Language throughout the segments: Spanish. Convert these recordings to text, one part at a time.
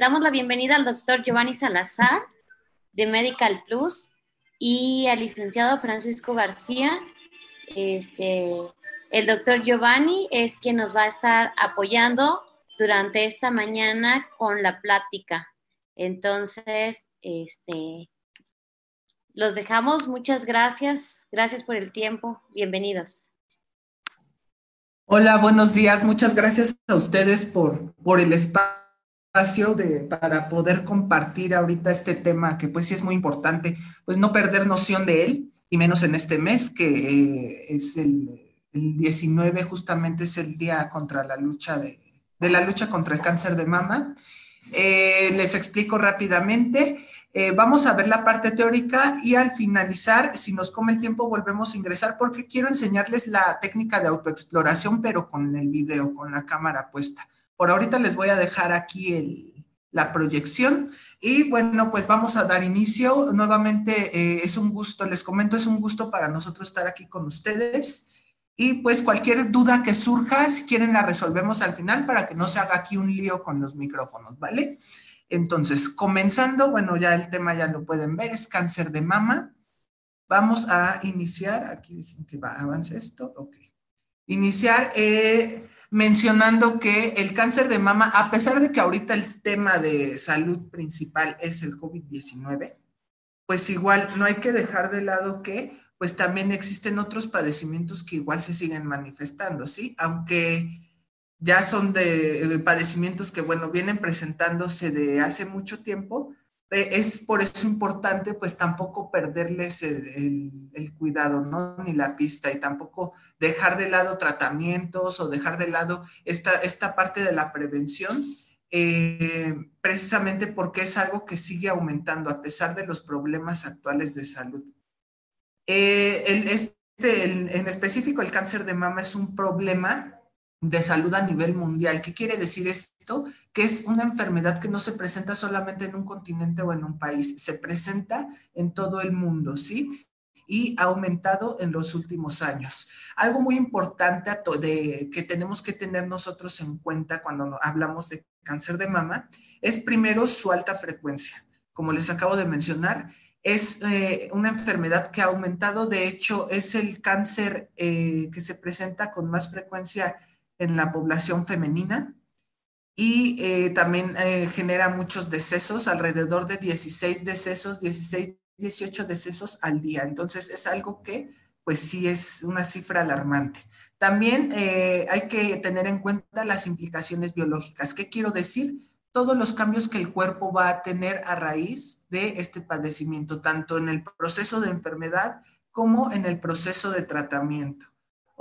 damos la bienvenida al doctor Giovanni Salazar de Medical Plus y al licenciado Francisco García. Este, el doctor Giovanni es quien nos va a estar apoyando durante esta mañana con la plática. Entonces, este, los dejamos. Muchas gracias. Gracias por el tiempo. Bienvenidos. Hola, buenos días. Muchas gracias a ustedes por, por el espacio de, para poder compartir ahorita este tema que pues sí es muy importante, pues no perder noción de él, y menos en este mes que eh, es el, el, 19, justamente es el día contra la lucha de, de la lucha contra el cáncer de mama. Eh, les explico rápidamente. Eh, vamos a ver la parte teórica y al finalizar, si nos come el tiempo, volvemos a ingresar porque quiero enseñarles la técnica de autoexploración, pero con el video, con la cámara puesta. Por ahorita les voy a dejar aquí la proyección y bueno, pues vamos a dar inicio. Nuevamente eh, es un gusto, les comento, es un gusto para nosotros estar aquí con ustedes. Y pues cualquier duda que surja, si quieren la resolvemos al final para que no se haga aquí un lío con los micrófonos, ¿vale? Entonces, comenzando, bueno, ya el tema ya lo pueden ver, es cáncer de mama. Vamos a iniciar, aquí dejen que va, avance esto, ok. Iniciar eh, mencionando que el cáncer de mama, a pesar de que ahorita el tema de salud principal es el COVID-19, pues igual no hay que dejar de lado que pues también existen otros padecimientos que igual se siguen manifestando, ¿sí? Aunque ya son de, padecimientos que, bueno, vienen presentándose de hace mucho tiempo, es por eso importante, pues tampoco perderles el, cuidado, ¿no? Ni la pista y tampoco dejar de lado tratamientos o dejar de lado esta, esta parte de la prevención, eh, precisamente porque es algo que sigue aumentando a pesar de los problemas actuales de salud. Eh, este, en específico, el cáncer de mama es un problema de salud a nivel mundial. ¿Qué quiere decir esto? Que es una enfermedad que no se presenta solamente en un continente o en un país, se presenta en todo el mundo, ¿sí? Y ha aumentado en los últimos años. Algo muy importante de, que tenemos que tener nosotros en cuenta cuando hablamos de cáncer de mama es primero su alta frecuencia. Como les acabo de mencionar, es eh, una enfermedad que ha aumentado, de hecho es el cáncer eh, que se presenta con más frecuencia en la población femenina y eh, también genera muchos decesos, alrededor de 16 decesos, 16, 18 decesos al día. Entonces es algo que pues sí es una cifra alarmante. También hay que tener en cuenta las implicaciones biológicas. ¿Qué quiero decir? todos los cambios que el cuerpo va a tener a raíz de este padecimiento, tanto en el proceso de enfermedad como en el proceso de tratamiento.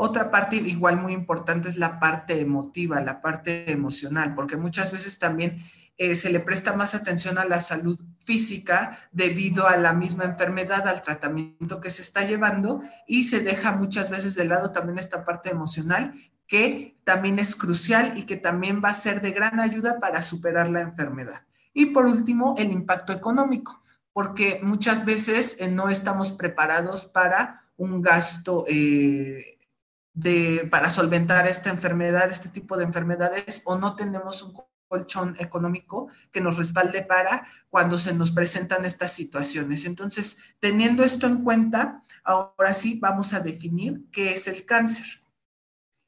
Otra parte igual muy importante es la parte emotiva, la parte emocional, porque muchas veces también eh, se le presta más atención a la salud física debido a la misma enfermedad, al tratamiento que se está llevando y se deja muchas veces de lado también esta parte emocional que también es crucial y que también va a ser de gran ayuda para superar la enfermedad. Y por último, el impacto económico, porque muchas veces eh, no estamos preparados para un gasto eh, de, para solventar esta enfermedad, este tipo de enfermedades, o no tenemos un colchón económico que nos respalde para cuando se nos presentan estas situaciones. Entonces, teniendo esto en cuenta, ahora sí vamos a definir qué es el cáncer.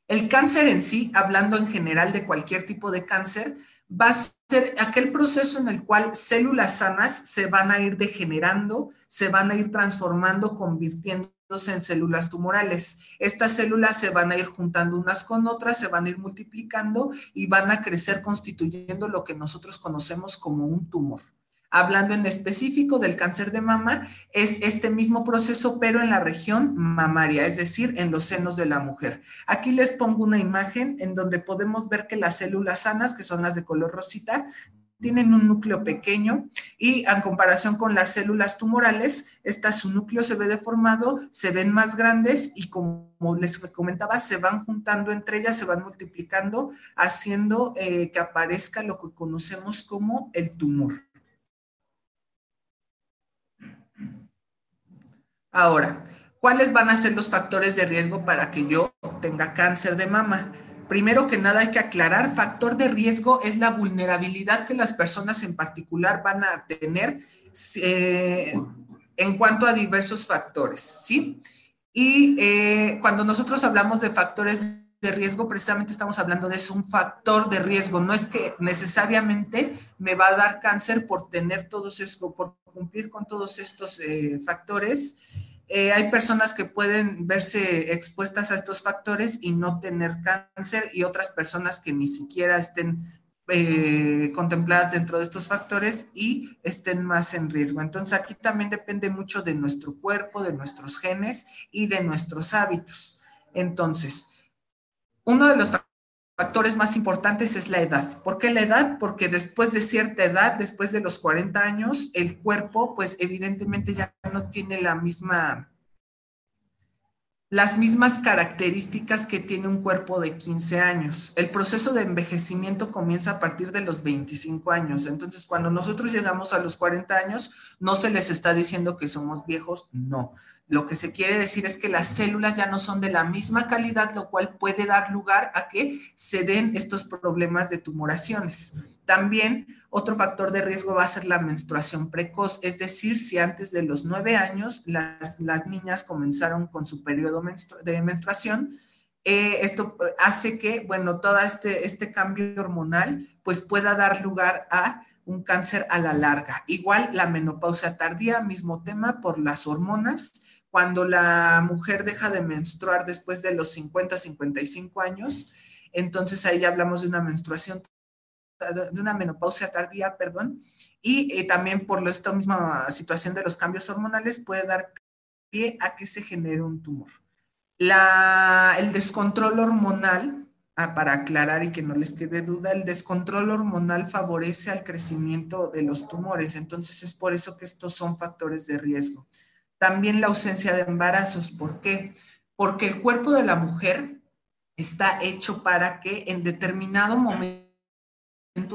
El cáncer en sí, hablando en general de cualquier tipo de cáncer, va a ser aquel proceso en el cual células sanas se van a ir degenerando, se van a ir transformando, convirtiéndose en células tumorales. Estas células se van a ir juntando unas con otras, se van a ir multiplicando y van a crecer constituyendo lo que nosotros conocemos como un tumor hablando en específico del cáncer de mama, es este mismo proceso, pero en la región mamaria, es decir, en los senos de la mujer. Aquí les pongo una imagen en donde podemos ver que las células sanas, que son las de color rosita, tienen un núcleo pequeño y en comparación con las células tumorales, esta, su núcleo se ve deformado, se ven más grandes y como les comentaba, se van juntando entre ellas, se van multiplicando, haciendo eh, que aparezca lo que conocemos como el tumor. Ahora, ¿cuáles van a ser los factores de riesgo para que yo tenga cáncer de mama? Primero que nada hay que aclarar, factor de riesgo es la vulnerabilidad que las personas en particular van a tener eh, en cuanto a diversos factores, ¿sí? Y eh, cuando nosotros hablamos de factores de riesgo, precisamente estamos hablando de eso, un factor de riesgo. No es que necesariamente me va a dar cáncer por tener todos estos, por cumplir con todos estos eh, factores. Eh, hay personas que pueden verse expuestas a estos factores y no tener cáncer y otras personas que ni siquiera estén eh, contempladas dentro de estos factores y estén más en riesgo. Entonces aquí también depende mucho de nuestro cuerpo, de nuestros genes y de nuestros hábitos. Entonces, uno de los factores más importantes es la edad. ¿Por qué la edad? Porque después de cierta edad, después de los 40 años, el cuerpo pues evidentemente ya no tiene la misma las mismas características que tiene un cuerpo de 15 años. El proceso de envejecimiento comienza a partir de los 25 años. Entonces, cuando nosotros llegamos a los 40 años, no se les está diciendo que somos viejos, no. Lo que se quiere decir es que las células ya no son de la misma calidad, lo cual puede dar lugar a que se den estos problemas de tumoraciones. También otro factor de riesgo va a ser la menstruación precoz, es decir, si antes de los nueve años las, niñas comenzaron con su periodo de menstruación, eh, esto hace que, bueno, todo este, este cambio hormonal pues pueda dar lugar a un cáncer a la larga. Igual la menopausia tardía, mismo tema por las hormonas, cuando la mujer deja de menstruar después de los 50, 55 años, entonces ahí hablamos de una menstruación, de una menopausia tardía, perdón, y eh, también por esta misma situación de los cambios hormonales puede dar pie a que se genere un tumor. El descontrol hormonal, ah, para aclarar y que no les quede duda, el descontrol hormonal favorece al crecimiento de los tumores, entonces es por eso que estos son factores de riesgo. También la ausencia de embarazos. ¿Por qué? Porque el cuerpo de la mujer está hecho para que en determinado momento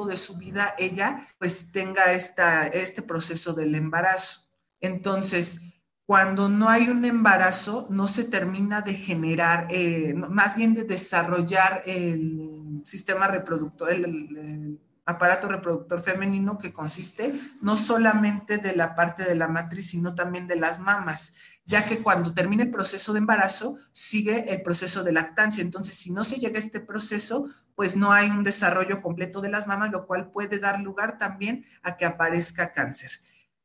de su vida ella pues tenga esta, este proceso del embarazo. Entonces, cuando no hay un embarazo, no se termina de generar, eh, más bien de desarrollar el sistema reproductor, el, aparato reproductor femenino que consiste no solamente de la parte de la matriz, sino también de las mamas, ya que cuando termina el proceso de embarazo, sigue el proceso de lactancia. Entonces, si no se llega a este proceso, pues no hay un desarrollo completo de las mamas, lo cual puede dar lugar también a que aparezca cáncer.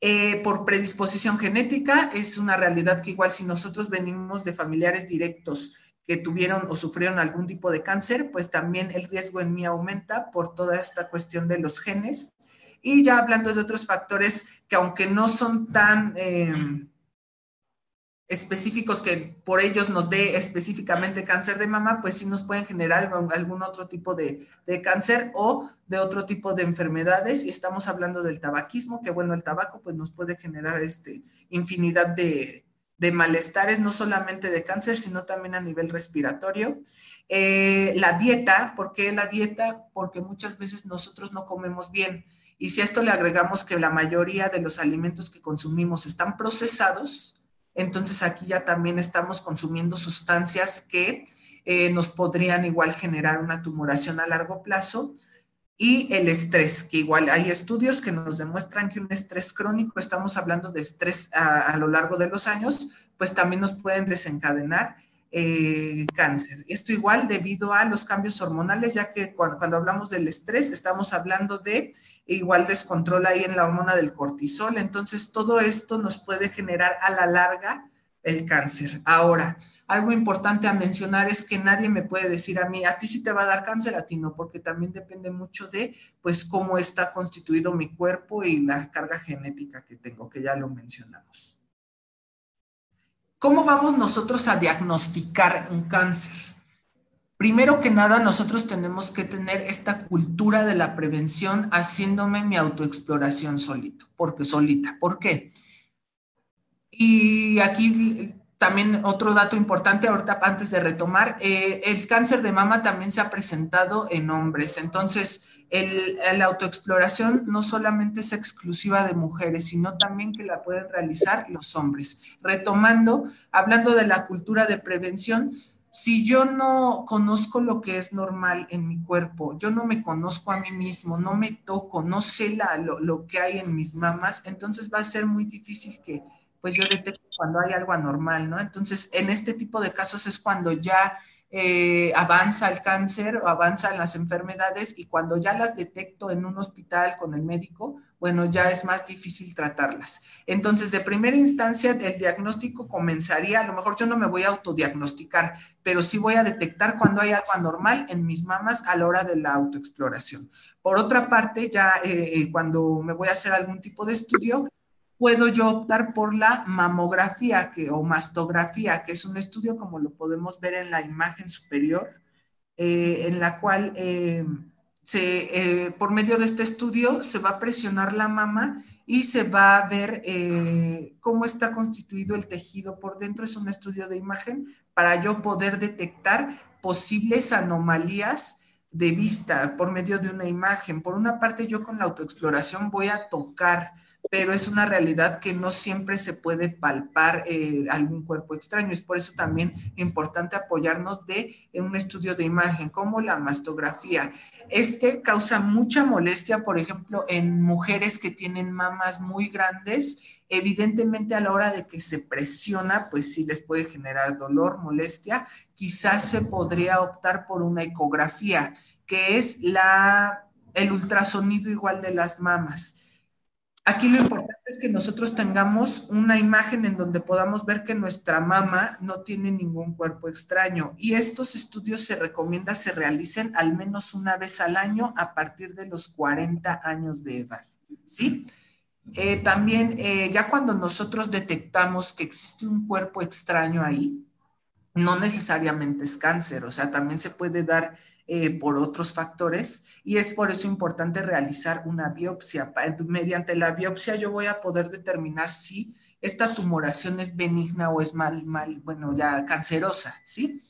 Eh, por predisposición genética, es una realidad que igual si nosotros venimos de familiares directos que tuvieron o sufrieron algún tipo de cáncer, pues también el riesgo en mí aumenta por toda esta cuestión de los genes. Y ya hablando de otros factores que aunque no son tan em, específicos que por ellos nos dé específicamente cáncer de mama, pues sí nos pueden generar algún otro tipo de, de, cáncer o de otro tipo de enfermedades. Y estamos hablando del tabaquismo, que bueno, el tabaco pues nos puede generar este, infinidad de, de malestares, no solamente de cáncer, sino también a nivel respiratorio. Eh, la dieta, ¿por qué la dieta? Porque muchas veces nosotros no comemos bien. Y si a esto le agregamos que la mayoría de los alimentos que consumimos están procesados, entonces aquí ya también estamos consumiendo sustancias que eh, nos podrían igual generar una tumoración a largo plazo y el estrés, que igual hay estudios que nos demuestran que un estrés crónico, estamos hablando de estrés a, lo largo de los años, pues también nos pueden desencadenar eh, cáncer. Esto igual debido a los cambios hormonales, ya que cuando, cuando, hablamos del estrés estamos hablando de igual descontrol ahí en la hormona del cortisol. Entonces, todo esto nos puede generar a la larga el cáncer. Ahora, algo importante a mencionar es que nadie me puede decir a mí, a ti sí te va a dar cáncer, a ti no, porque también depende mucho de, pues, cómo está constituido mi cuerpo y la carga genética que tengo, que ya lo mencionamos. ¿Cómo vamos nosotros a diagnosticar un cáncer? Primero que nada, nosotros tenemos que tener esta cultura de la prevención haciéndome mi autoexploración solito, porque solita. ¿Por qué? Y aquí también otro dato importante, ahorita antes de retomar, eh, el cáncer de mama también se ha presentado en hombres. Entonces, el, la autoexploración no solamente es exclusiva de mujeres, sino también que la pueden realizar los hombres. Retomando, hablando de la cultura de prevención, si yo no conozco lo que es normal en mi cuerpo, yo no me conozco a mí mismo, no me toco, no sé lo, que hay en mis mamas, entonces va a ser muy difícil que pues yo detecte cuando hay algo anormal, ¿no? Entonces, en este tipo de casos es cuando ya eh, avanza el cáncer o avanzan las enfermedades y cuando ya las detecto en un hospital con el médico, bueno, ya es más difícil tratarlas. Entonces, de primera instancia, el diagnóstico comenzaría, a lo mejor yo no me voy a autodiagnosticar, pero sí voy a detectar cuando hay algo anormal en mis mamas a la hora de la autoexploración. Por otra parte, ya eh, eh, cuando me voy a hacer algún tipo de estudio, puedo yo optar por la mamografía que, o mastografía, que es un estudio como lo podemos ver en la imagen superior, eh, en la cual eh, se, eh, por medio de este estudio se va a presionar la mama y se va a ver cómo está constituido el tejido por dentro. Es un estudio de imagen para yo poder detectar posibles anomalías de vista por medio de una imagen. Por una parte, yo con la autoexploración voy a tocar pero es una realidad que no siempre se puede palpar eh, algún cuerpo extraño. Es por eso también importante apoyarnos de un estudio de imagen como la mastografía. Este causa mucha molestia, por ejemplo, en mujeres que tienen mamas muy grandes. Evidentemente a la hora de que se presiona, pues sí les puede generar dolor, molestia. Quizás se podría optar por una ecografía, que es la, el ultrasonido igual de las mamas Aquí lo importante es que nosotros tengamos una imagen en donde podamos ver que nuestra mama no tiene ningún cuerpo extraño. Y estos estudios se recomienda se realicen al menos una vez al año a partir de los 40 años de edad. ¿Sí? Eh, también, eh, ya cuando nosotros detectamos que existe un cuerpo extraño ahí, no necesariamente es cáncer, o sea, también se puede dar eh, por otros factores y es por eso importante realizar una biopsia. Mediante la biopsia yo voy a poder determinar si esta tumoración es benigna o es mal, mal, bueno, ya cancerosa, ¿sí?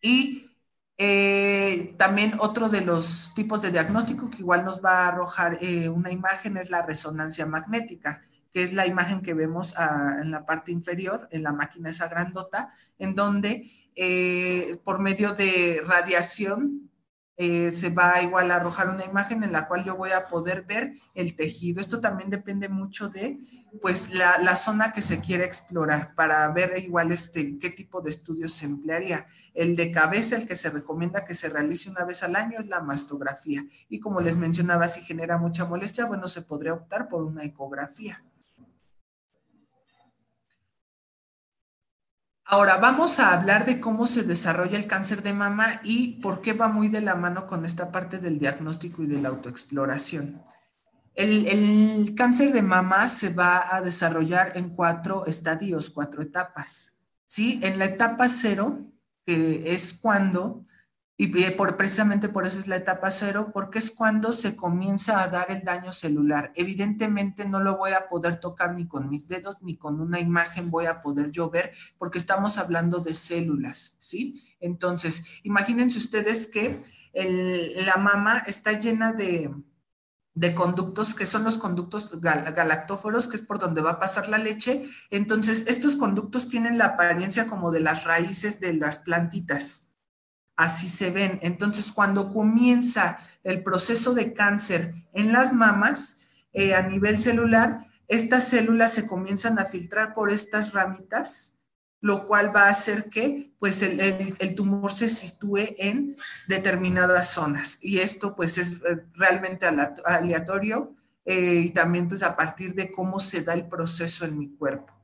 Y eh, también otro de los tipos de diagnóstico que igual nos va a arrojar eh, una imagen es la resonancia magnética que es la imagen que vemos ah, en la parte inferior, en la máquina esa grandota, en donde eh, por medio de radiación eh, se va igual a arrojar una imagen en la cual yo voy a poder ver el tejido. Esto también depende mucho de pues la, la, zona que se quiere explorar para ver igual este, qué tipo de estudios se emplearía. El de cabeza, el que se recomienda que se realice una vez al año es la mastografía. Y como les mencionaba, si genera mucha molestia, bueno, se podría optar por una ecografía. Ahora vamos a hablar de cómo se desarrolla el cáncer de mama y por qué va muy de la mano con esta parte del diagnóstico y de la autoexploración. El, cáncer de mama se va a desarrollar en cuatro estadios, cuatro etapas. ¿sí? En la etapa cero, que es cuando y por, precisamente por eso es la etapa cero, porque es cuando se comienza a dar el daño celular. Evidentemente no lo voy a poder tocar ni con mis dedos ni con una imagen voy a poder yo ver, porque estamos hablando de células, ¿sí? Entonces, imagínense ustedes que la mama está llena de, de conductos que son los conductos galactóforos, que es por donde va a pasar la leche. Entonces, estos conductos tienen la apariencia como de las raíces de las plantitas, así se ven. Entonces, cuando comienza el proceso de cáncer en las mamas, eh, a nivel celular, estas células se comienzan a filtrar por estas ramitas, lo cual va a hacer que pues el, tumor se sitúe en determinadas zonas. Y esto pues es eh, realmente aleatorio eh, y también pues a partir de cómo se da el proceso en mi cuerpo.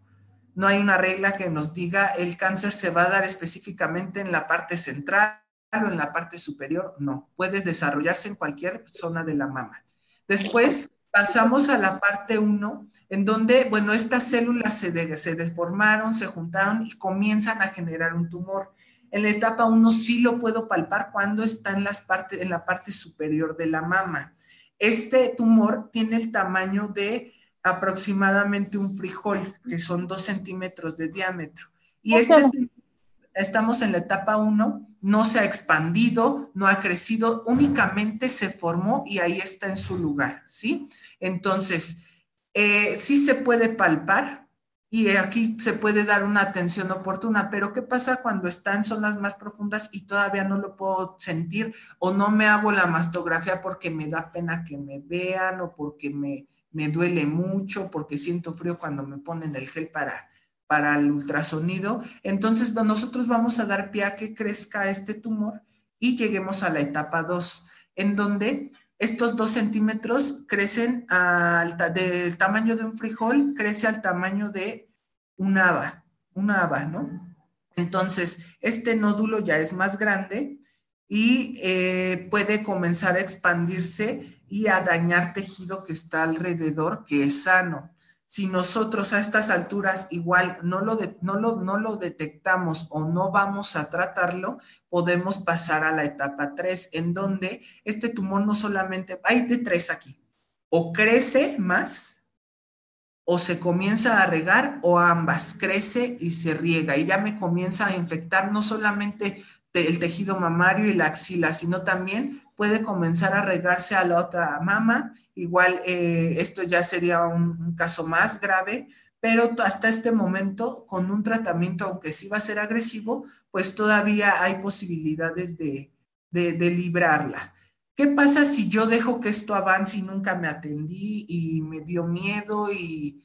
No hay una regla que nos diga el cáncer se va a dar específicamente en la parte central en la parte superior, no. Puedes desarrollarse en cualquier zona de la mama. Después pasamos a la parte 1, en donde, bueno, estas células se, se deformaron, se juntaron y comienzan a generar un tumor. En la etapa 1 sí lo puedo palpar cuando está en, las partes, en la parte superior de la mama. Este tumor tiene el tamaño de aproximadamente un frijol, que son dos centímetros de diámetro. Y este estamos en la etapa 1, no se ha expandido, no ha crecido, únicamente se formó y ahí está en su lugar, ¿sí? Entonces, eh, sí se puede palpar y aquí se puede dar una atención oportuna, pero ¿qué pasa cuando está en zonas más profundas y todavía no lo puedo sentir o no me hago la mastografía porque me da pena que me vean o porque me, me duele mucho, porque siento frío cuando me ponen el gel para, para el ultrasonido? Entonces nosotros vamos a dar pie a que crezca este tumor y lleguemos a la etapa 2, en donde estos dos centímetros crecen al, del tamaño de un frijol, crece al tamaño de un haba, una haba, ¿no? Entonces, este nódulo ya es más grande y eh, puede comenzar a expandirse y a dañar tejido que está alrededor, que es sano si nosotros a estas alturas igual no lo, no, no lo detectamos o no vamos a tratarlo, podemos pasar a la etapa 3, en donde este tumor no solamente, hay de tres aquí, o crece más, o se comienza a regar, o ambas, crece y se riega, y ya me comienza a infectar no solamente el tejido mamario y la axila, sino también puede comenzar a regarse a la otra mama. Igual eh, esto ya sería un, caso más grave, pero hasta este momento, con un tratamiento, aunque sí va a ser agresivo, pues todavía hay posibilidades de, librarla. ¿Qué pasa si yo dejo que esto avance y nunca me atendí y me dio miedo y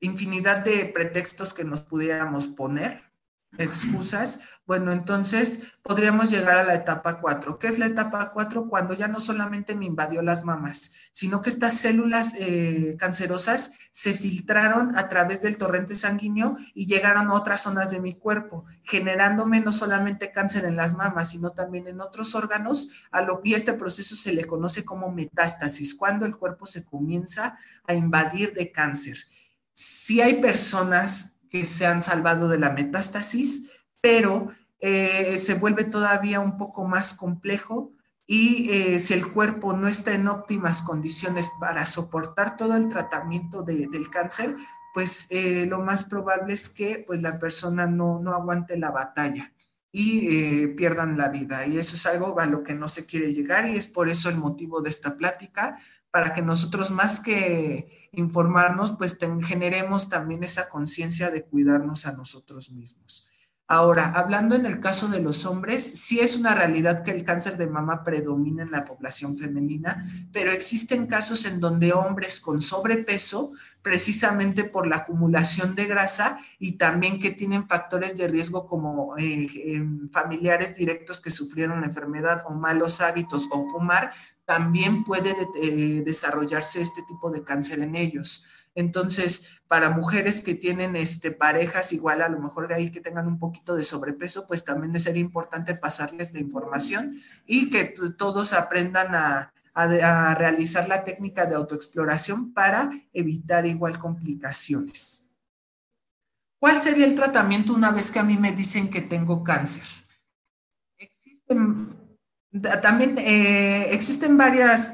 infinidad de pretextos que nos pudiéramos poner? Excusas, bueno, entonces podríamos llegar a la etapa 4. ¿Qué es la etapa 4? Cuando ya no solamente me invadió las mamas, sino que estas células eh, cancerosas se filtraron a través del torrente sanguíneo y llegaron a otras zonas de mi cuerpo, generándome no solamente cáncer en las mamas, sino también en otros órganos, a lo, y este proceso se le conoce como metástasis, cuando el cuerpo se comienza a invadir de cáncer. Si hay personas que se han salvado de la metástasis, pero eh, se vuelve todavía un poco más complejo y eh, si el cuerpo no está en óptimas condiciones para soportar todo el tratamiento del cáncer, pues eh, lo más probable es que pues, la persona no, no aguante la batalla y pierdan la vida. Y eso es algo a lo que no se quiere llegar y es por eso el motivo de esta plática, para que nosotros más que informarnos, pues generemos también esa conciencia de cuidarnos a nosotros mismos. Ahora, hablando en el caso de los hombres, sí es una realidad que el cáncer de mama predomina en la población femenina, pero existen casos en donde hombres con sobrepeso, precisamente por la acumulación de grasa y también que tienen factores de riesgo como eh, em, familiares directos que sufrieron la enfermedad o malos hábitos o fumar, también puede eh, desarrollarse este tipo de cáncer en ellos. Entonces, para mujeres que tienen este, parejas igual a lo mejor ahí que tengan un poquito de sobrepeso, pues también sería importante pasarles la información y que todos aprendan a, a realizar la técnica de autoexploración para evitar igual complicaciones. ¿Cuál sería el tratamiento una vez que a mí me dicen que tengo cáncer? Existen, también eh, existen varias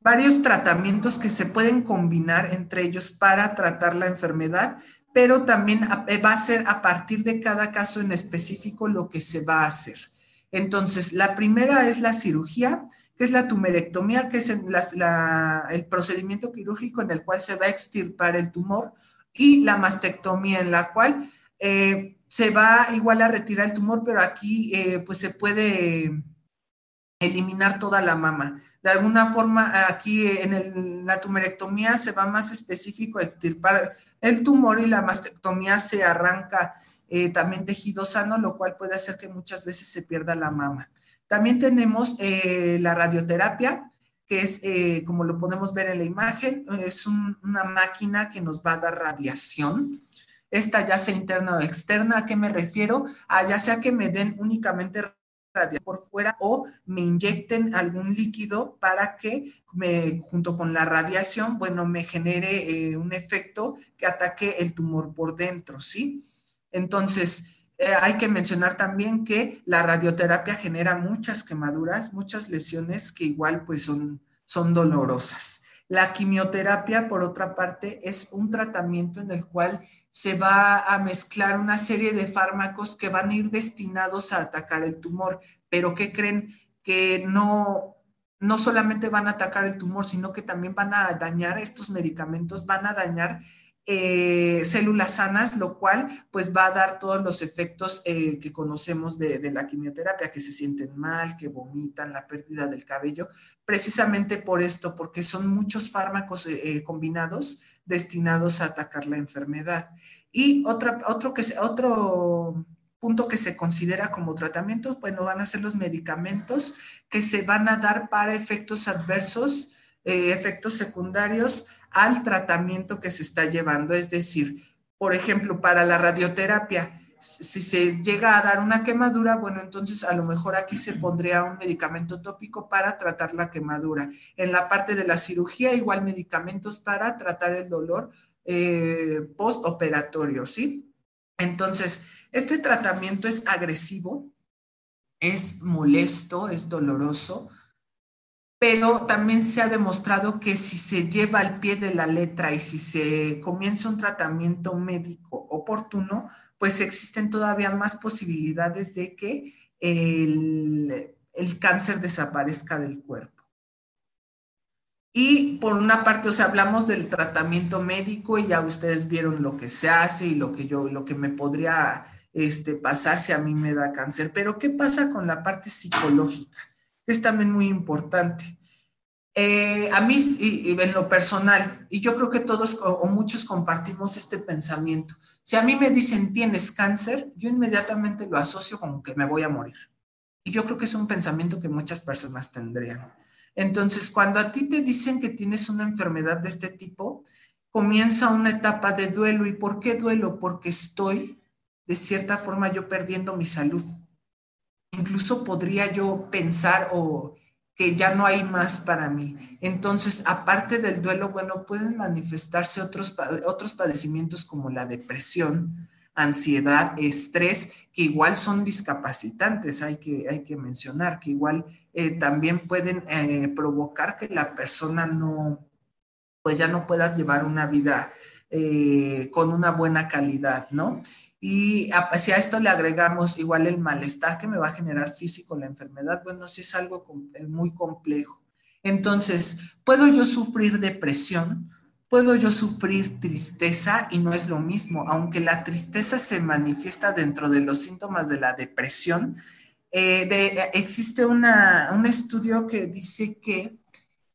varios tratamientos que se pueden combinar entre ellos para tratar la enfermedad, pero también eh, va a ser a partir de cada caso en específico lo que se va a hacer. Entonces, la primera es la cirugía, que es la tumerectomía, que es el procedimiento quirúrgico en el cual se va a extirpar el tumor, y la mastectomía, en la cual eh, se va igual a retirar el tumor, pero aquí eh, pues se puede eliminar toda la mama. De alguna forma, aquí en la tumerectomía se va más específico a extirpar el tumor y la mastectomía se arranca eh, también tejido sano, lo cual puede hacer que muchas veces se pierda la mama. También tenemos eh, la radioterapia, que es, eh, como lo podemos ver en la imagen, es una máquina que nos va a dar radiación. Esta ya sea interna o externa, ¿a qué me refiero? A ya sea que me den únicamente por fuera o me inyecten algún líquido para que me, junto con la radiación, bueno, me genere eh, un efecto que ataque el tumor por dentro, ¿sí? Entonces, eh, hay que mencionar también que la radioterapia genera muchas quemaduras, muchas lesiones que igual pues son, son dolorosas. La quimioterapia, por otra parte, es un tratamiento en el cual se va a mezclar una serie de fármacos que van a ir destinados a atacar el tumor, pero que creen que no, no solamente van a atacar el tumor, sino que también van a dañar, estos medicamentos van a dañar eh, células sanas, lo cual pues va a dar todos los efectos eh, que conocemos de, la quimioterapia, que se sienten mal, que vomitan, la pérdida del cabello, precisamente por esto, porque son muchos fármacos eh, combinados destinados a atacar la enfermedad. Y otro, que, otro punto que se considera como tratamiento, bueno, van a ser los medicamentos que se van a dar para efectos adversos, efectos secundarios al tratamiento que se está llevando. Es decir, por ejemplo, para la radioterapia, si se llega a dar una quemadura, bueno, entonces a lo mejor aquí se pondría un medicamento tópico para tratar la quemadura. En la parte de la cirugía, igual medicamentos para tratar el dolor eh, postoperatorio, ¿sí? Entonces, este tratamiento es agresivo, es molesto, es doloroso, pero también se ha demostrado que si se lleva al pie de la letra y si se comienza un tratamiento médico oportuno, pues existen todavía más posibilidades de que el, cáncer desaparezca del cuerpo. Y por una parte, o sea, hablamos del tratamiento médico y ya ustedes vieron lo que se hace y lo que yo, lo que me podría este, pasar si a mí me da cáncer. Pero ¿qué pasa con la parte psicológica? Es también muy importante. Eh, a mí, y, en lo personal, y yo creo que todos o, muchos compartimos este pensamiento. Si a mí me dicen tienes cáncer, yo inmediatamente lo asocio como que me voy a morir. Y yo creo que es un pensamiento que muchas personas tendrían. Entonces, cuando a ti te dicen que tienes una enfermedad de este tipo, comienza una etapa de duelo. ¿Y por qué duelo? Porque estoy, de cierta forma, yo perdiendo mi salud incluso podría yo pensar o que ya no hay más para mí. Entonces, aparte del duelo, bueno, pueden manifestarse otros, otros padecimientos como la depresión, ansiedad, estrés, que igual son discapacitantes, hay que, hay que mencionar, que igual eh, también pueden eh, provocar que la persona no, pues ya no pueda llevar una vida eh, con una buena calidad, ¿no? Y si a esto le agregamos igual el malestar que me va a generar físico la enfermedad, bueno, sí es algo eh, muy complejo. Entonces, ¿puedo yo sufrir depresión? ¿Puedo yo sufrir tristeza? Y no es lo mismo, aunque la tristeza se manifiesta dentro de los síntomas de la depresión. Eh, eh, existe un estudio que dice que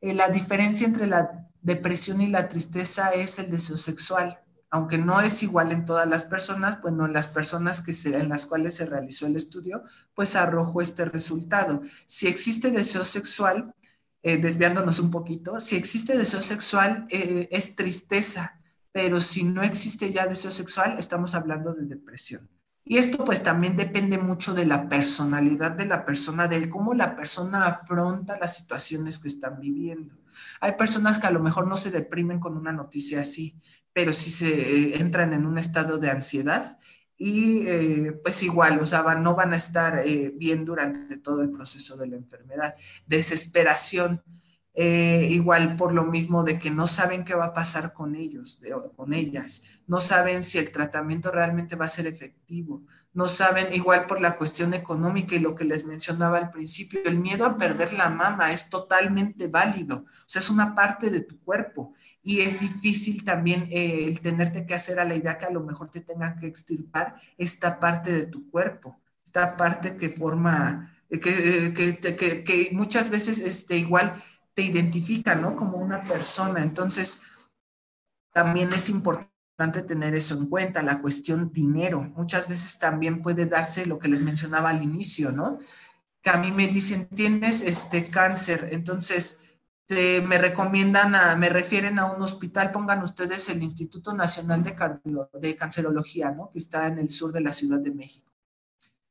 la diferencia entre la depresión y la tristeza es el deseo sexual aunque no es igual en todas las personas, bueno, las personas que en las cuales se realizó el estudio, pues arrojó este resultado. Si existe deseo sexual, eh, desviándonos un poquito, si existe deseo sexual eh, es tristeza, pero si no existe ya deseo sexual, estamos hablando de depresión. Y esto pues también depende mucho de la personalidad de la persona, de cómo la persona afronta las situaciones que están viviendo. Hay personas que a lo mejor no se deprimen con una noticia así, pero sí se eh, entran en un estado de ansiedad y eh, pues igual, o sea, no van a estar eh, bien durante todo el proceso de la enfermedad. Desesperación, igual por lo mismo de que no saben qué va a pasar con ellos, con ellas, no saben si el tratamiento realmente va a ser efectivo, no saben, igual por la cuestión económica y lo que les mencionaba al principio, el miedo a perder la mama es totalmente válido, o sea, es una parte de tu cuerpo. Y es difícil también eh, el tenerte que hacer a la idea que a lo mejor te tengan que extirpar esta parte de tu cuerpo, esta parte que forma, eh, que, que, que, muchas veces este, igual te identifica, ¿no? Como una persona, entonces también es importante tener eso en cuenta, la cuestión dinero. Muchas veces también puede darse lo que les mencionaba al inicio, ¿no? Que a mí me dicen, tienes este cáncer, entonces me recomiendan, a, me refieren a un hospital, pongan ustedes el Instituto Nacional de, de Cancerología, ¿no? Que está en el sur de la Ciudad de México.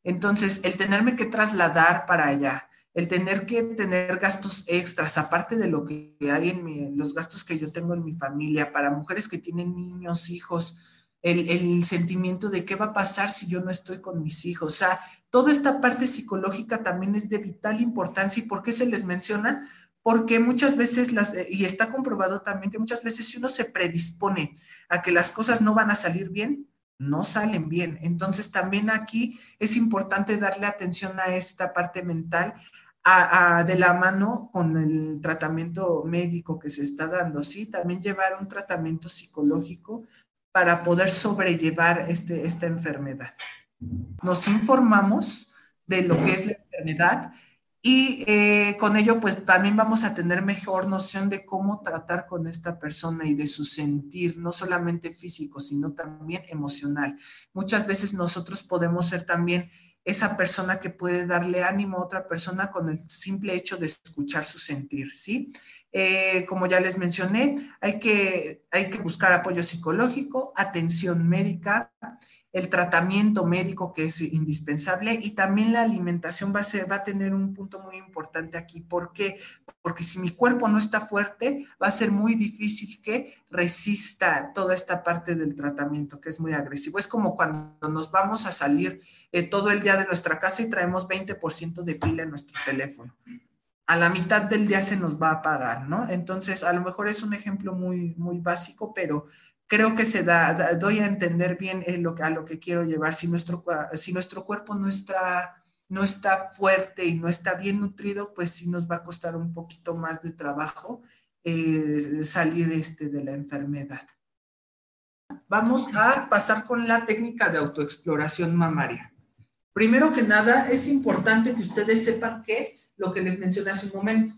Entonces, el tenerme que trasladar para allá, el tener que tener gastos extras, aparte de lo que hay en los gastos que yo tengo en mi familia, para mujeres que tienen niños, hijos, el, el, sentimiento de qué va a pasar si yo no estoy con mis hijos. O sea, toda esta parte psicológica también es de vital importancia. ¿Y por qué se les menciona? Porque muchas veces, las, y está comprobado también que muchas veces si uno se predispone a que las cosas no van a salir bien, no salen bien. Entonces también aquí es importante darle atención a esta parte mental, de la mano con el tratamiento médico que se está dando, ¿sí? También llevar un tratamiento psicológico para poder sobrellevar este, esta enfermedad. Nos informamos de lo que es la enfermedad y eh, con ello, pues también vamos a tener mejor noción de cómo tratar con esta persona y de su sentir, no solamente físico, sino también emocional. Muchas veces nosotros podemos ser también esa persona que puede darle ánimo a otra persona con el simple hecho de escuchar su sentir, ¿sí? Eh, como ya les mencioné, hay que, hay que buscar apoyo psicológico, atención médica, el tratamiento médico que es indispensable y también la alimentación va a, ser, va a tener un punto muy importante aquí. ¿Por qué? Porque si mi cuerpo no está fuerte, va a ser muy difícil que resista toda esta parte del tratamiento que es muy agresivo. Es como cuando nos vamos a salir eh, todo el día de nuestra casa y traemos 20% de pila en nuestro teléfono a la mitad del día se nos va a pagar, ¿no? Entonces, a lo mejor es un ejemplo muy, muy básico, pero creo que se da, doy a entender bien eh, lo, a lo que quiero llevar. Si nuestro, si nuestro cuerpo no está, no está fuerte y no está bien nutrido, pues sí nos va a costar un poquito más de trabajo eh, salir este, de la enfermedad. Vamos a pasar con la técnica de autoexploración mamaria. Primero que nada, es importante que ustedes sepan que lo que les mencioné hace un momento.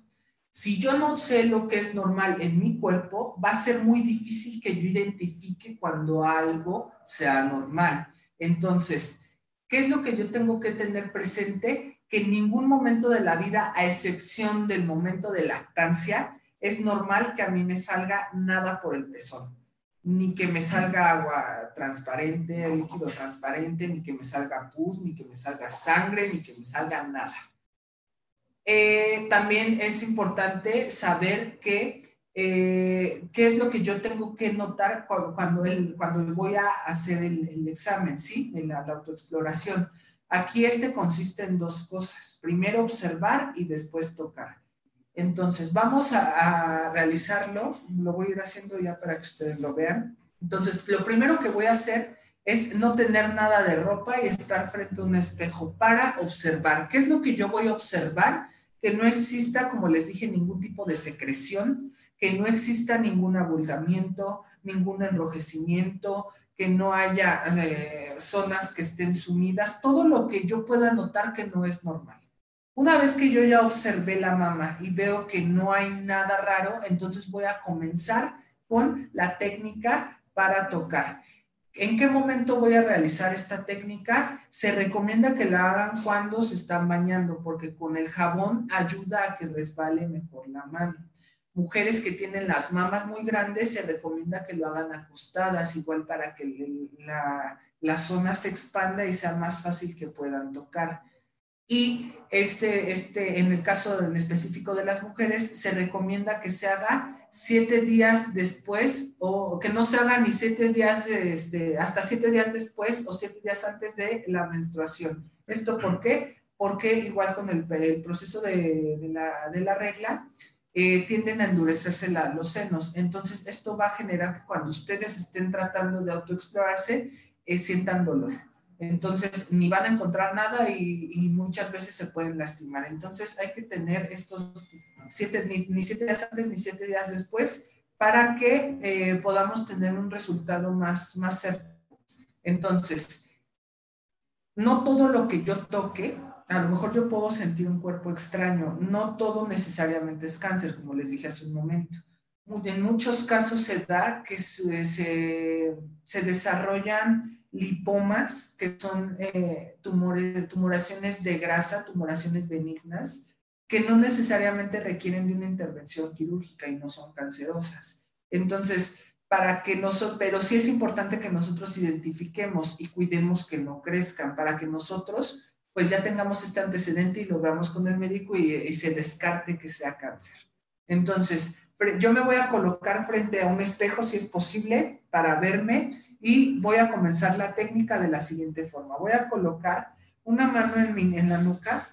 Si yo no sé lo que es normal en mi cuerpo, va a ser muy difícil que yo identifique cuando algo sea normal. Entonces, ¿qué es lo que yo tengo que tener presente? Que en ningún momento de la vida, a excepción del momento de lactancia, es normal que a mí me salga nada por el pezón. Ni que me salga agua transparente, líquido transparente, ni que me salga pus, ni que me salga sangre, ni que me salga nada. Eh, también es importante saber que, eh, qué es lo que yo tengo que notar cuando, cuando, voy a hacer el, examen, ¿sí? La, la, autoexploración. Aquí este consiste en dos cosas. Primero observar y después tocar. Entonces, vamos a, a realizarlo. Lo voy a ir haciendo ya para que ustedes lo vean. Entonces, lo primero que voy a hacer es no tener nada de ropa y estar frente a un espejo para observar. ¿Qué es lo que yo voy a observar? Que no exista, como les dije, ningún tipo de secreción, que no exista ningún abultamiento, ningún enrojecimiento, que no haya eh, zonas que estén sumidas, todo lo que yo pueda notar que no es normal. Una vez que yo ya observé la mama y veo que no hay nada raro, entonces voy a comenzar con la técnica para tocar. ¿En qué momento voy a realizar esta técnica? Se recomienda que la hagan cuando se están bañando, porque con el jabón ayuda a que resbale mejor la mano. Mujeres que tienen las mamas muy grandes, se recomienda que lo hagan acostadas, igual para que la, la zona se expanda y sea más fácil que puedan tocar. Y este, este, en el caso en específico de las mujeres, se recomienda que se haga siete días después o que no se haga ni siete días, este, hasta siete días después o siete días antes de la menstruación. ¿Esto por qué? Porque igual con el, proceso de, la, de, la, regla, eh, tienden a endurecerse los senos. Entonces, esto va a generar que cuando ustedes estén tratando de autoexplorarse, eh, sientan dolor. Entonces, ni van a encontrar nada y, muchas veces se pueden lastimar. Entonces, hay que tener estos siete, ni, siete días antes ni siete días después para que eh, podamos tener un resultado más, más. Entonces, no todo lo que yo toque, a lo mejor yo puedo sentir un cuerpo extraño, no todo necesariamente es cáncer, como les dije hace un momento. En muchos casos se da que se, se desarrollan lipomas, que son eh, tumores, tumoraciones de grasa, tumoraciones benignas, que no necesariamente requieren de una intervención quirúrgica y no son cancerosas. Entonces, para que nosotros, pero sí es importante que nosotros identifiquemos y cuidemos que no crezcan, para que nosotros pues ya tengamos este antecedente y lo veamos con el médico y, y se descarte que sea cáncer. Entonces, yo me voy a colocar frente a un espejo si es posible para verme y voy a comenzar la técnica de la siguiente forma. Voy a colocar una mano en, mi, en la nuca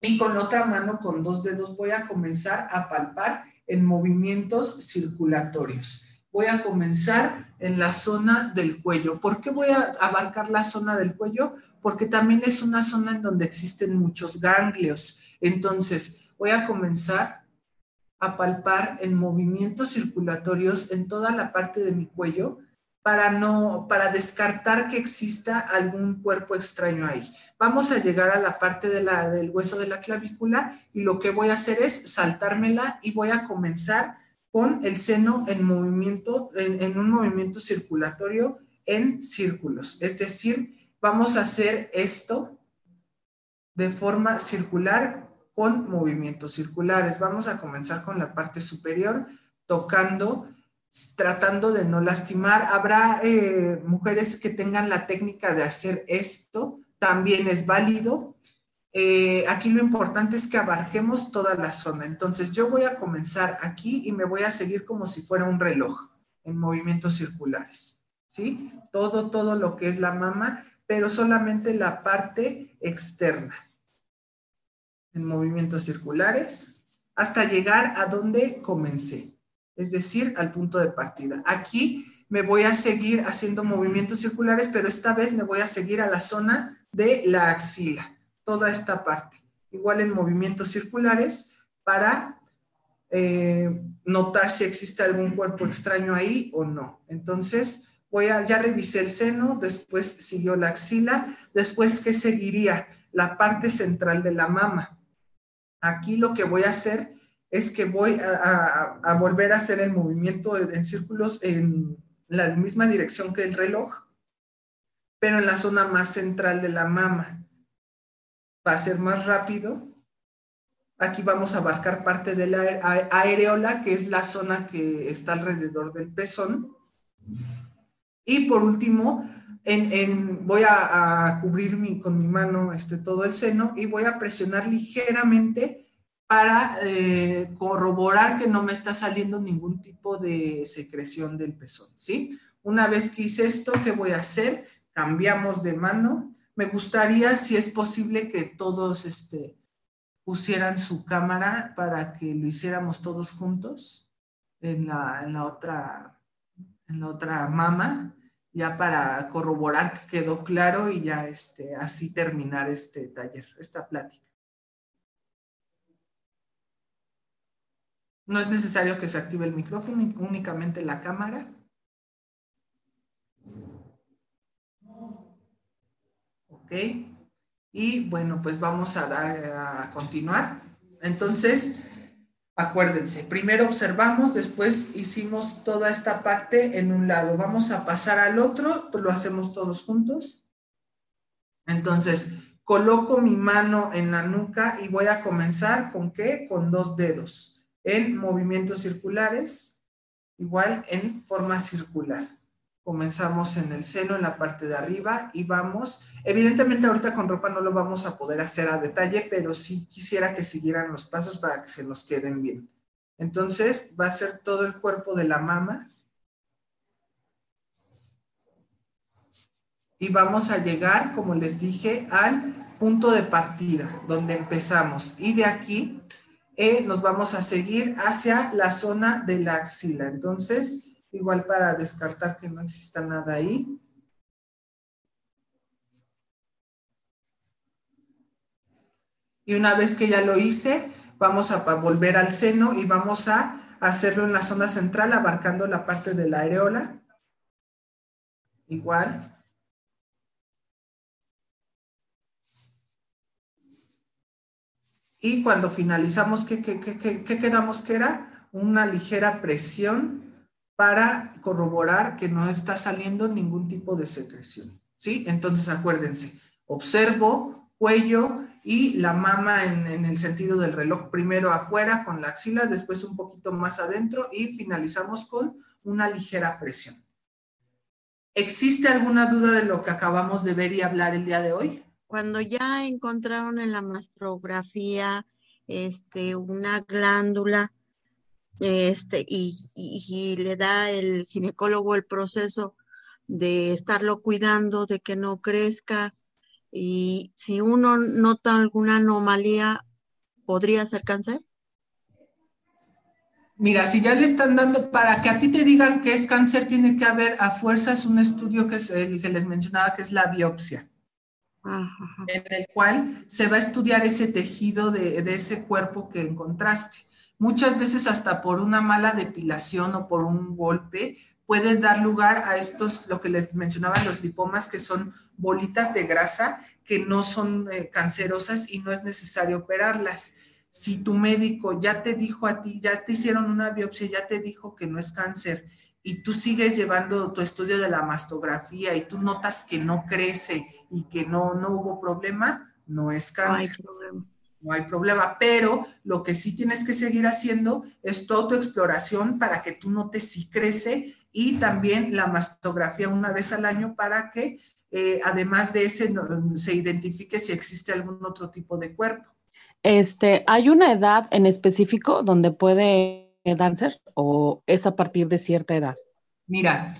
y con otra mano, con dos dedos, voy a comenzar a palpar en movimientos circulatorios. Voy a comenzar en la zona del cuello. ¿Por qué voy a abarcar la zona del cuello? Porque también es una zona en donde existen muchos ganglios. Entonces, voy a comenzar a palpar en movimientos circulatorios en toda la parte de mi cuello para no para descartar que exista algún cuerpo extraño ahí. Vamos a llegar a la parte de la, del hueso de la clavícula y lo que voy a hacer es saltármela y voy a comenzar con el seno en movimiento, en, un movimiento circulatorio en círculos. Es decir, vamos a hacer esto de forma circular con movimientos circulares. Vamos a comenzar con la parte superior, tocando, tratando de no lastimar. Habrá eh, mujeres que tengan la técnica de hacer esto, también es válido. Eh, aquí lo importante es que abarquemos toda la zona. Entonces yo voy a comenzar aquí y me voy a seguir como si fuera un reloj en movimientos circulares. ¿Sí? Todo, todo lo que es la mama, pero solamente la parte externa. En movimientos circulares hasta llegar a donde comencé, es decir, al punto de partida. Aquí me voy a seguir haciendo movimientos circulares, pero esta vez me voy a seguir a la zona de la axila toda esta parte. Igual en movimientos circulares para eh, notar si existe algún cuerpo extraño ahí o no. Entonces, voy a, ya revisé el seno, después siguió la axila, después, ¿qué seguiría? La parte central de la mama. Aquí lo que voy a hacer es que voy a, a volver a hacer el movimiento en círculos en la misma dirección que el reloj, pero en la zona más central de la mama va a ser más rápido. Aquí vamos a abarcar parte de la areola, que es la zona que está alrededor del pezón. Y por último, voy a, cubrir mi, con mi mano este, todo el seno y voy a presionar ligeramente para eh, corroborar que no me está saliendo ningún tipo de secreción del pezón, ¿sí? Una vez que hice esto, ¿qué voy a hacer? Cambiamos de mano me gustaría, si es posible, que todos este, pusieran su cámara para que lo hiciéramos todos juntos en la, en la, otra, en la otra mama, ya para corroborar que quedó claro y ya este, así terminar este taller, esta plática. No es necesario que se active el micrófono, únicamente la cámara. Y bueno, pues vamos a continuar. Entonces, acuérdense, primero observamos, después hicimos toda esta parte en un lado. Vamos a pasar al otro, lo hacemos todos juntos. Entonces, coloco mi mano en la nuca y voy a comenzar con qué? Con dos dedos en movimientos circulares, igual en forma circular. Comenzamos en el seno, en la parte de arriba y vamos, evidentemente ahorita con ropa no lo vamos a poder hacer a detalle, pero sí quisiera que siguieran los pasos para que se nos queden bien. Entonces va a ser todo el cuerpo de la mama. Y vamos a llegar, como les dije, al punto de partida, donde empezamos. Y de aquí eh, nos vamos a seguir hacia la zona de la axila. Entonces, igual para descartar que no exista nada ahí. Y una vez que ya lo hice, vamos a volver al seno y vamos a hacerlo en la zona central, abarcando la parte de la areola. Igual. Y cuando finalizamos, ¿qué, qué quedamos que era? Una ligera presión para corroborar que no está saliendo ningún tipo de secreción. ¿Sí? Entonces acuérdense, observo cuello y la mama en, el sentido del reloj, primero afuera con la axila, después un poquito más adentro y finalizamos con una ligera presión. ¿Existe alguna duda de lo que acabamos de ver y hablar el día de hoy? Cuando ya encontraron en la mastrografía este, una glándula, este, y, le da el ginecólogo el proceso de estarlo cuidando, de que no crezca. Y si uno nota alguna anomalía, ¿podría ser cáncer? Mira, si ya le están dando, para que a ti te digan que es cáncer, tiene que haber a fuerzas un estudio que es el que les mencionaba, que es la biopsia, en el cual se va a estudiar ese tejido de, ese cuerpo que encontraste. Muchas veces hasta por una mala depilación o por un golpe puede dar lugar a estos, lo que les mencionaba, los lipomas, que son bolitas de grasa que no son eh, cancerosas y no es necesario operarlas si tu médico ya te dijo a ti, ya te hicieron una biopsia, ya te dijo que no es cáncer y tú sigues llevando tu estudio de la mastografía y tú notas que no crece y que no, no hubo problema, no es cáncer. No hay problema. No hay problema, pero lo que sí tienes que seguir haciendo es tu autoexploración para que tú notes si crece y también la mastografía una vez al año para que eh, además de ese se identifique si existe algún otro tipo de cuerpo. Este, ¿hay una edad en específico donde puede cáncer o es a partir de cierta edad? Mira,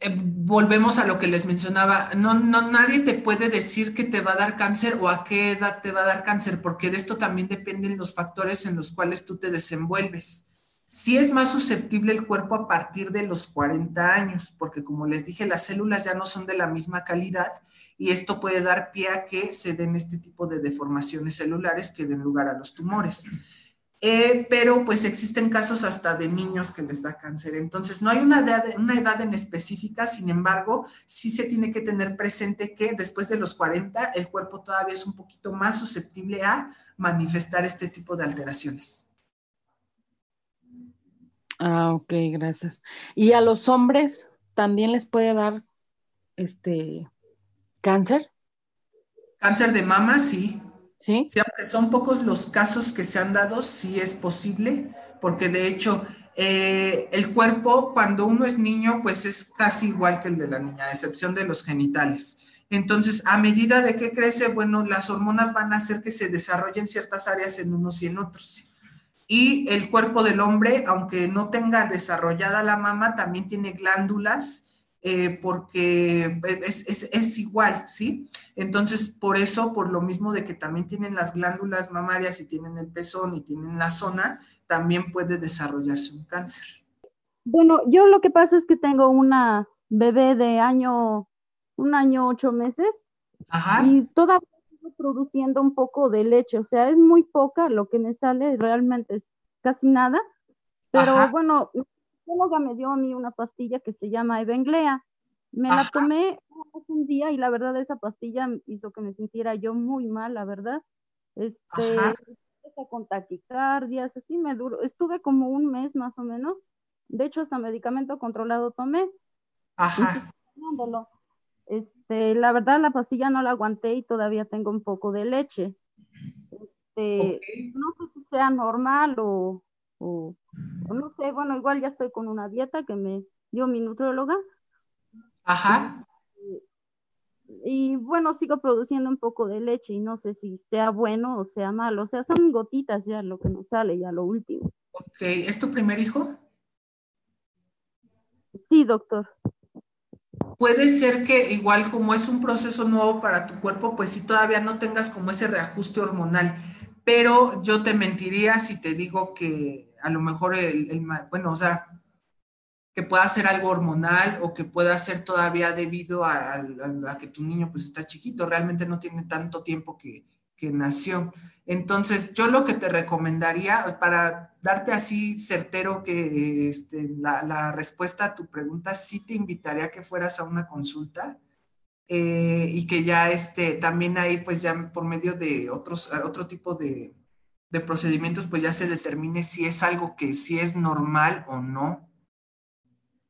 eh, volvemos a lo que les mencionaba. No, no, nadie te puede decir que te va a dar cáncer o a qué edad te va a dar cáncer, porque de esto también dependen los factores en los cuales tú te desenvuelves. Sí es más susceptible el cuerpo a partir de los 40 años, porque como les dije, las células ya no son de la misma calidad y esto puede dar pie a que se den este tipo de deformaciones celulares que den lugar a los tumores. Eh, pero pues existen casos hasta de niños que les da cáncer. Entonces, no hay una edad, una edad en específica, sin embargo, sí se tiene que tener presente que después de los 40 el cuerpo todavía es un poquito más susceptible a manifestar este tipo de alteraciones. Ah, ok, gracias. ¿Y a los hombres también les puede dar este cáncer? Cáncer de mama, sí. Sí. Aunque son pocos los casos que se han dado, sí es posible, porque de hecho eh, el cuerpo cuando uno es niño, pues es casi igual que el de la niña, a excepción de los genitales. Entonces, a medida de que crece, bueno, las hormonas van a hacer que se desarrollen ciertas áreas en unos y en otros. Y el cuerpo del hombre, aunque no tenga desarrollada la mama, también tiene glándulas eh, porque es, igual, ¿sí? Entonces, por eso, por lo mismo de que también tienen las glándulas mamarias y tienen el pezón y tienen la zona, también puede desarrollarse un cáncer. Bueno, yo lo que pasa es que tengo una bebé de año, un año ocho meses Ajá. y toda produciendo un poco de leche, o sea, es muy poca lo que me sale, realmente es casi nada, pero bueno, psicóloga me dio a mí una pastilla que se llama Evenglea, me la tomé hace un día y la verdad esa pastilla hizo que me sintiera yo muy mal, la verdad, este, con taquicardias, así me duró, estuve como un mes más o menos, de hecho hasta medicamento controlado tomé, Ajá. Este, la verdad la pastilla no la aguanté y todavía tengo un poco de leche. Este, no sé si sea normal o, no sé, bueno, igual ya estoy con una dieta que me dio mi nutrióloga. Ajá. Y, bueno, sigo produciendo un poco de leche y no sé si sea bueno o sea malo. O sea, son gotitas ya lo que me sale, ya lo último. Ok, ¿es tu primer hijo? Sí, doctor puede ser que igual como es un proceso nuevo para tu cuerpo, pues si todavía no tengas como ese reajuste hormonal, pero yo te mentiría si te digo que a lo mejor el, bueno, o sea, que pueda ser algo hormonal o que pueda ser todavía debido a, que tu niño pues está chiquito, realmente no tiene tanto tiempo que, que nació. Entonces, yo lo que te recomendaría, para darte así certero que este, la, respuesta a tu pregunta, sí te invitaría a que fueras a una consulta eh, y que ya este, también ahí, pues ya por medio de otros, otro tipo de, procedimientos, pues ya se determine si es algo que sí es normal o no.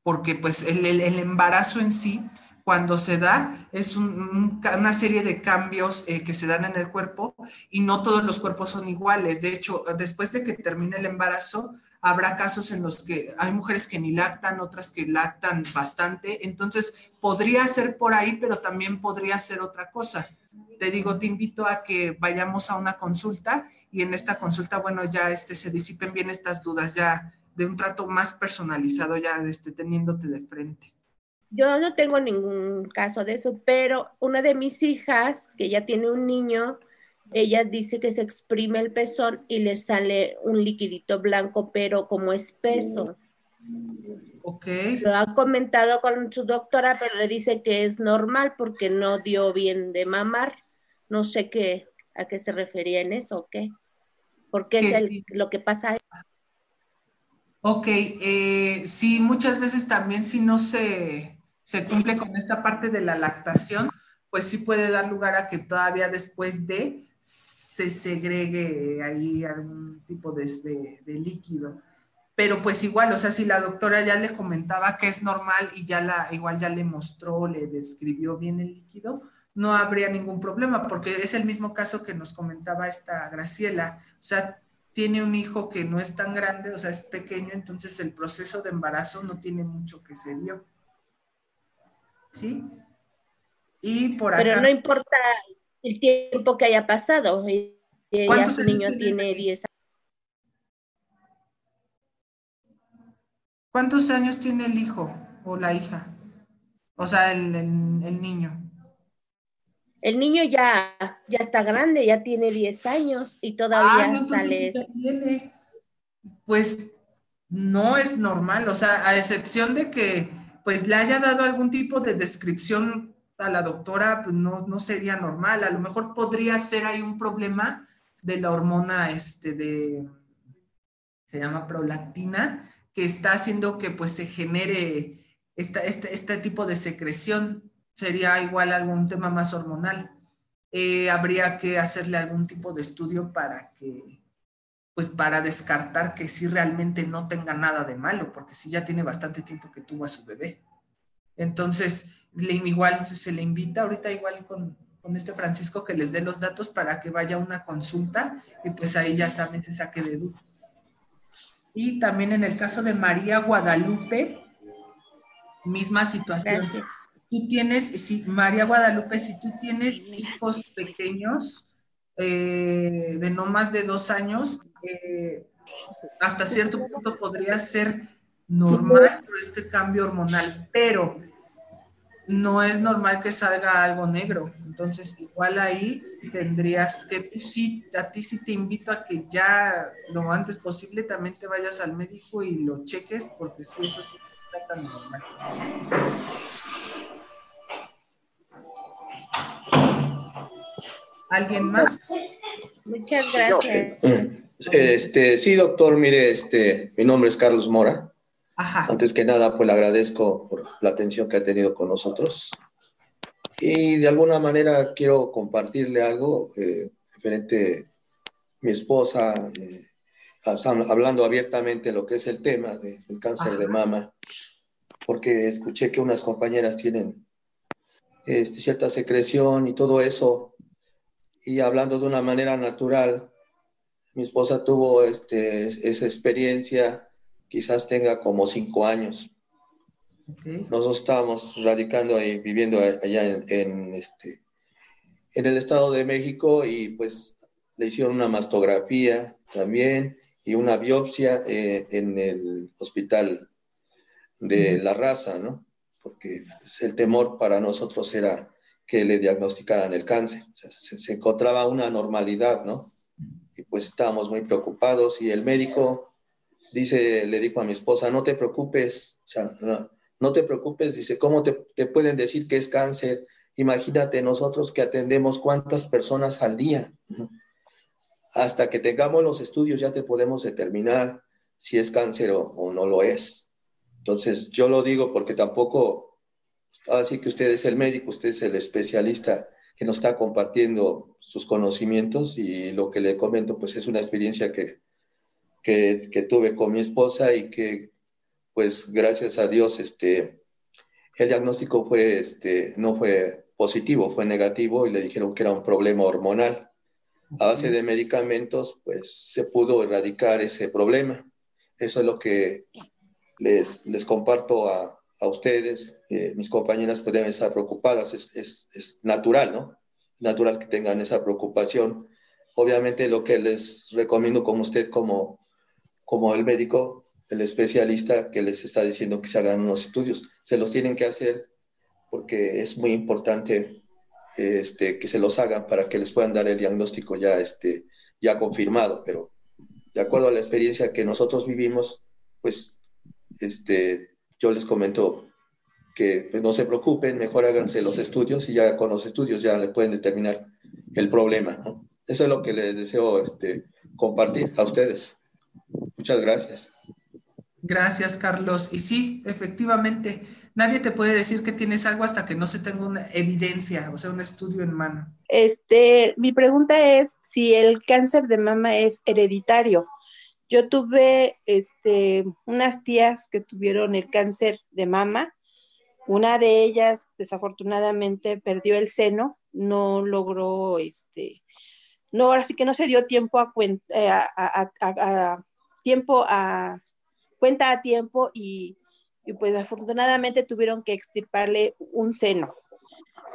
Porque pues el, el embarazo en sí, cuando se da es una serie de cambios eh, que se dan en el cuerpo y no todos los cuerpos son iguales. De hecho, después de que termine el embarazo, habrá casos en los que hay mujeres que ni lactan, otras que lactan bastante. Entonces, podría ser por ahí, pero también podría ser otra cosa. Te digo, te invito a que vayamos a una consulta y en esta consulta, bueno, ya este, se disipen bien estas dudas, ya de un trato más personalizado, ya este, teniéndote de frente. Yo no tengo ningún caso de eso, pero una de mis hijas, que ya tiene un niño, ella dice que se exprime el pezón y le sale un liquidito blanco, pero como espeso. Ok. Lo ha comentado con su doctora, pero le dice que es normal porque no dio bien de mamar. No sé qué, a qué se refería en eso o qué. Porque es lo que pasa. Ok, eh, sí, muchas veces también si no se, se cumple con esta parte de la lactación, pues sí puede dar lugar a que todavía después de se segregue ahí algún tipo de, de, líquido. Pero pues igual, o sea, si la doctora ya le comentaba que es normal y ya la, igual ya le mostró, le describió bien el líquido, no habría ningún problema, porque es el mismo caso que nos comentaba esta Graciela. O sea, tiene un hijo que no es tan grande, o sea, es pequeño, entonces el proceso de embarazo no tiene mucho que se dio. ¿Sí? Y por acá. Pero no importa el tiempo que haya pasado. ¿Cuántos niño tiene 10 años. ¿Cuántos años tiene el hijo o la hija? O sea, el, niño. El niño ya, ya está grande, ya tiene 10 años y todavía ah, sale. tiene. Pues no es normal, o sea, a excepción de que pues le haya dado algún tipo de descripción a la doctora, pues no, no sería normal. A lo mejor podría ser ahí un problema de la hormona este de, se llama prolactina, que está haciendo que pues se genere esta, este, este tipo de secreción. Sería igual algún tema más hormonal. Eh, habría que hacerle algún tipo de estudio para que, pues para descartar que sí realmente no tenga nada de malo, porque sí ya tiene bastante tiempo que tuvo a su bebé. Entonces, igual se le invita ahorita igual con, este Francisco que les dé los datos para que vaya a una consulta y pues ahí ya también se saque de dudas. Y también en el caso de María Guadalupe, misma situación. Gracias. Tú tienes, si María Guadalupe, si tú tienes hijos pequeños eh, de no más de dos años, eh, hasta cierto punto podría ser normal este cambio hormonal, pero no es normal que salga algo negro. Entonces, igual ahí tendrías que, tú sí, a ti sí te invito a que ya lo antes posible también te vayas al médico y lo cheques, porque si eso sí está tan normal. ¿Alguien más? Muchas gracias. Este, sí, doctor, mire, este, mi nombre es Carlos Mora. Antes que nada, pues le agradezco por la atención que ha tenido con nosotros. Y de alguna manera quiero compartirle algo eh, referente mi esposa, eh, hablando abiertamente de lo que es el tema del cáncer de mama, porque escuché que unas compañeras tienen este, cierta secreción y todo eso, y hablando de una manera natural, mi esposa tuvo este, esa experiencia quizás tenga como cinco años. Nosotros estábamos radicando y viviendo allá en, este, en el Estado de México y pues le hicieron una mastografía también y una biopsia eh, en el hospital de la raza, ¿no? Porque pues, el temor para nosotros era que le diagnosticaran el cáncer. se, se, encontraba una normalidad, ¿no? Y pues estábamos muy preocupados y el médico dice, le dijo a mi esposa, no te preocupes, o sea, no, te preocupes, dice, ¿cómo te, pueden decir que es cáncer? Imagínate nosotros que atendemos cuántas personas al día. Hasta que tengamos los estudios ya te podemos determinar si es cáncer o, no lo es. Entonces, yo lo digo porque tampoco, así que usted es el médico, usted es el especialista que nos está compartiendo sus conocimientos y lo que le comento, pues es una experiencia que, que, tuve con mi esposa y que, pues, gracias a Dios, este, el diagnóstico fue, este, no fue positivo, fue negativo y le dijeron que era un problema hormonal. A base de medicamentos, pues, se pudo erradicar ese problema. Eso es lo que les, les comparto a, a ustedes. mis compañeras pueden estar preocupadas, es, es, es natural, ¿no? Natural que tengan esa preocupación. Obviamente lo que les recomiendo como usted como como el médico, el especialista que les está diciendo que se hagan unos estudios. Se los tienen que hacer porque es muy importante este, que se los hagan para que les puedan dar el diagnóstico ya, este, ya confirmado, pero de acuerdo a la experiencia que nosotros vivimos, pues este, yo les comento que pues, no se preocupen, mejor háganse los estudios y ya con los estudios ya le pueden determinar el problema. Eso es lo que les deseo este, compartir a ustedes. Muchas gracias. Gracias, Carlos. Y sí, efectivamente, nadie te puede decir que tienes algo hasta que no se tenga una evidencia, o sea, un estudio en mano. Este, mi pregunta es si el cáncer de mama es hereditario. Yo tuve este, unas tías que tuvieron el cáncer de mama. Una de ellas, desafortunadamente, perdió el seno, no logró, este, no, ahora sí que no se dio tiempo a, eh, a tiempo a cuenta a tiempo y, pues afortunadamente tuvieron que extirparle un seno.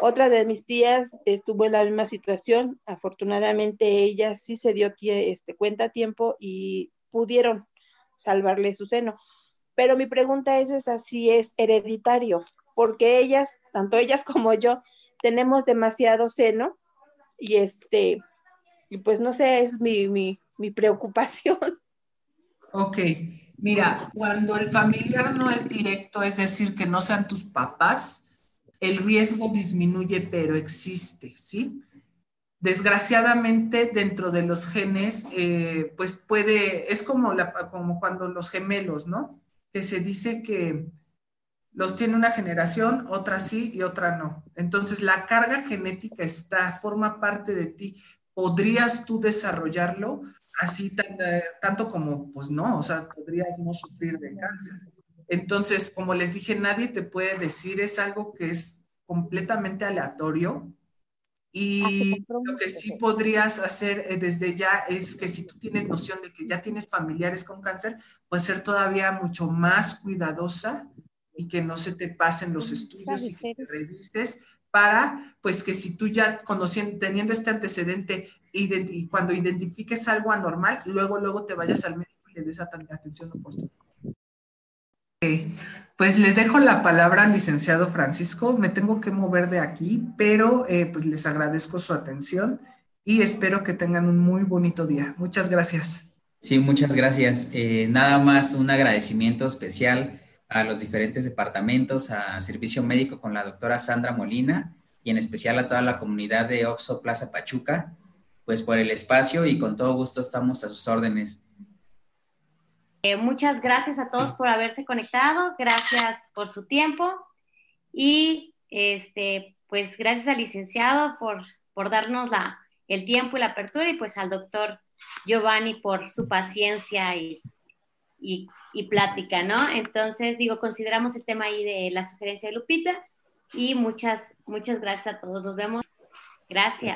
Otra de mis tías estuvo en la misma situación, afortunadamente ella sí se dio este, cuenta a tiempo y pudieron salvarle su seno. Pero mi pregunta es esa, si es hereditario, porque ellas, tanto ellas como yo, tenemos demasiado seno y este, y pues no sé, es mi, mi, mi preocupación. Ok, Mira, cuando el familiar no es directo, es decir, que no sean tus papás, el riesgo disminuye, pero existe, ¿sí? Desgraciadamente, dentro de los genes, eh, pues puede, es como, la, como cuando los gemelos, ¿no? Que se dice que los tiene una generación, otra sí y otra no. Entonces, la carga genética está, forma parte de ti, ¿podrías tú desarrollarlo así eh, tanto como, pues no, o sea, podrías no sufrir de cáncer? Entonces, como les dije, nadie te puede decir, es algo que es completamente aleatorio. Y lo que sí podrías hacer eh, desde ya es que si tú tienes noción de que ya tienes familiares con cáncer, pues ser todavía mucho más cuidadosa y que no se te pasen los estudios y que te revises para, pues que si tú ya conociendo, teniendo este antecedente y cuando identifiques algo anormal, luego, luego te vayas al médico y le des atención oportuna. Pues les dejo la palabra al licenciado Francisco. Me tengo que mover de aquí, pero eh, pues les agradezco su atención y espero que tengan un muy bonito día. Muchas gracias. Sí, muchas gracias. Eh, nada más un agradecimiento especial a los diferentes departamentos, a Servicio Médico con la doctora Sandra Molina y en especial a toda la comunidad de Oxo Plaza Pachuca, pues por el espacio y con todo gusto estamos a sus órdenes. Eh, muchas gracias a todos por haberse conectado, gracias por su tiempo. Y este, pues gracias al licenciado por, por darnos la, el tiempo y la apertura y pues al doctor Giovanni por su paciencia y y, plática, ¿no? Entonces, digo, consideramos el tema ahí de la sugerencia de Lupita y muchas, muchas gracias a todos. Nos vemos. Gracias.